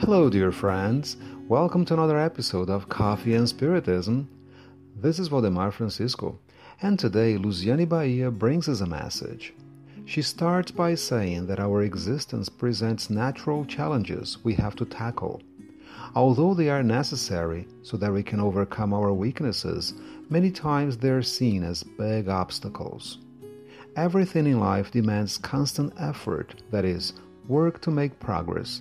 Hello, dear friends. Welcome to another episode of Coffee and Spiritism. This is Valdemar Francisco, and today Luciane Bahia brings us a message. She starts by saying that our existence presents natural challenges we have to tackle. Although they are necessary so that we can overcome our weaknesses, many times they are seen as big obstacles. Everything in life demands constant effort, that is, work to make progress.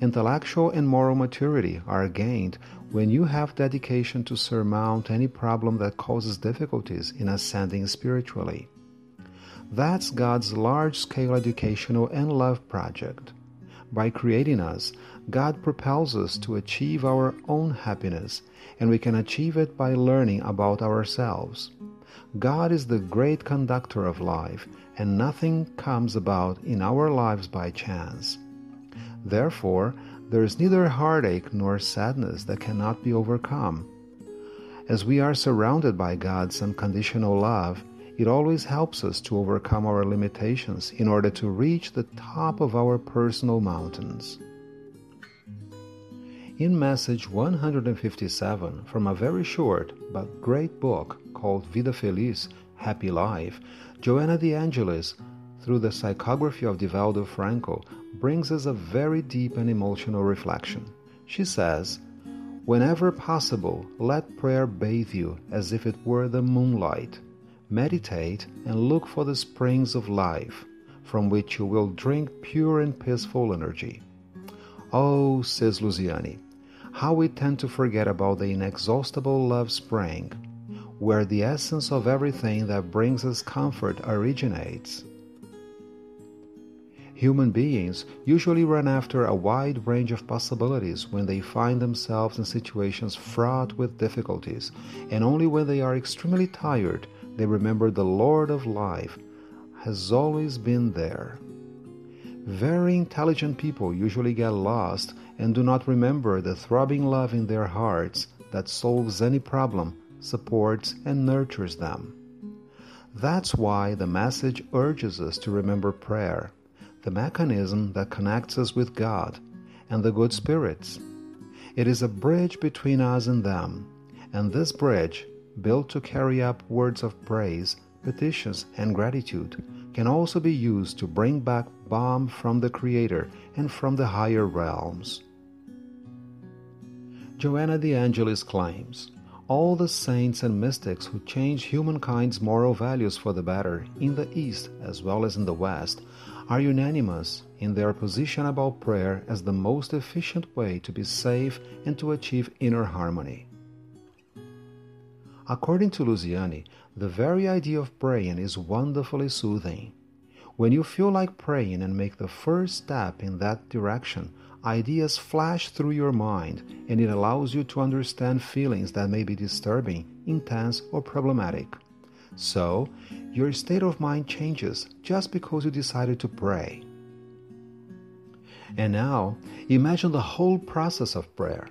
Intellectual and moral maturity are gained when you have dedication to surmount any problem that causes difficulties in ascending spiritually. That's God's large scale educational and love project. By creating us, God propels us to achieve our own happiness, and we can achieve it by learning about ourselves. God is the great conductor of life, and nothing comes about in our lives by chance. Therefore, there is neither heartache nor sadness that cannot be overcome. As we are surrounded by God's unconditional love, it always helps us to overcome our limitations in order to reach the top of our personal mountains. In message 157 from a very short but great book called Vida Feliz Happy Life, Joanna de Angelis, through the psychography of Divaldo Franco, brings us a very deep and emotional reflection. She says, Whenever possible, let prayer bathe you as if it were the moonlight. Meditate and look for the springs of life, from which you will drink pure and peaceful energy. Oh, says Luciane, how we tend to forget about the inexhaustible love spring, where the essence of everything that brings us comfort originates. Human beings usually run after a wide range of possibilities when they find themselves in situations fraught with difficulties, and only when they are extremely tired they remember the Lord of life has always been there. Very intelligent people usually get lost and do not remember the throbbing love in their hearts that solves any problem, supports, and nurtures them. That's why the message urges us to remember prayer, the mechanism that connects us with God and the good spirits. It is a bridge between us and them, and this bridge, built to carry up words of praise, petitions, and gratitude, can also be used to bring back balm from the Creator and from the higher realms. Joanna de Angelis claims all the saints and mystics who change humankind's moral values for the better in the East as well as in the West are unanimous in their position about prayer as the most efficient way to be safe and to achieve inner harmony. According to Luciane, the very idea of praying is wonderfully soothing. When you feel like praying and make the first step in that direction, ideas flash through your mind and it allows you to understand feelings that may be disturbing, intense, or problematic. So, your state of mind changes just because you decided to pray. And now, imagine the whole process of prayer.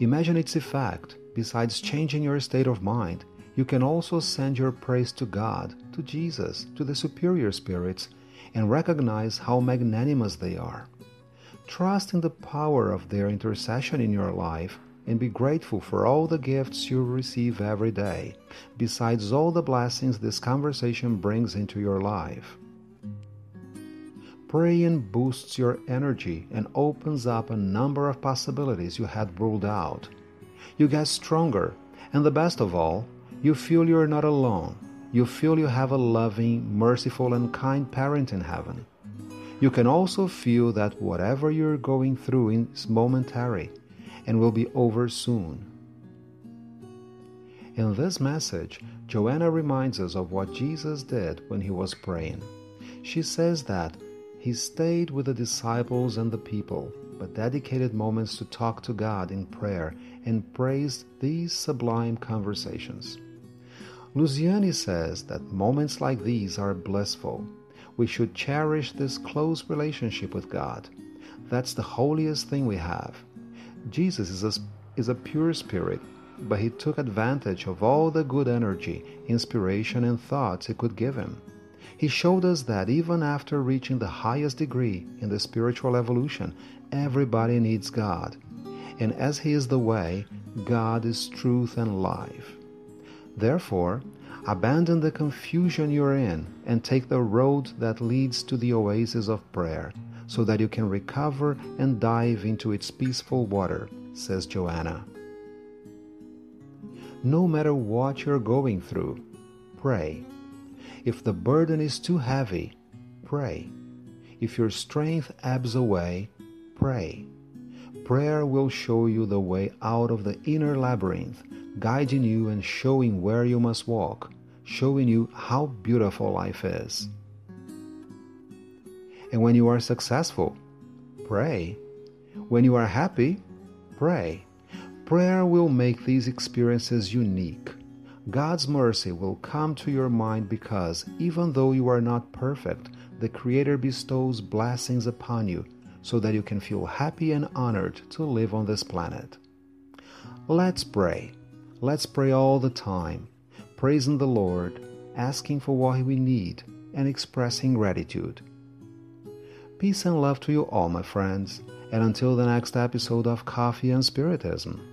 Imagine its effect Besides changing your state of mind, you can also send your praise to God, to Jesus, to the superior spirits, and recognize how magnanimous they are. Trust in the power of their intercession in your life and be grateful for all the gifts you receive every day, besides all the blessings this conversation brings into your life. Praying boosts your energy and opens up a number of possibilities you had ruled out you get stronger, and the best of all, you feel you're not alone. You feel you have a loving, merciful, and kind parent in heaven. You can also feel that whatever you're going through is momentary and will be over soon. In this message, Joanna reminds us of what Jesus did when he was praying. She says that he stayed with the disciples and the people, but dedicated moments to talk to God in prayer and praised these sublime conversations. Luciane says that moments like these are blissful. We should cherish this close relationship with God. That's the holiest thing we have. Jesus is a, is a pure spirit, but he took advantage of all the good energy, inspiration, and thoughts he could give him. He showed us that even after reaching the highest degree in the spiritual evolution, everybody needs God. And as He is the way, God is truth and life. Therefore, abandon the confusion you're in and take the road that leads to the oasis of prayer so that you can recover and dive into its peaceful water, says Joanna. No matter what you're going through, pray. If the burden is too heavy, pray. If your strength ebbs away, pray. Prayer will show you the way out of the inner labyrinth, guiding you and showing where you must walk, showing you how beautiful life is. And when you are successful, pray. When you are happy, pray. Prayer will make these experiences unique. God's mercy will come to your mind because even though you are not perfect, the Creator bestows blessings upon you so that you can feel happy and honored to live on this planet. Let's pray. Let's pray all the time, praising the Lord, asking for what we need, and expressing gratitude. Peace and love to you all, my friends, and until the next episode of Coffee and Spiritism.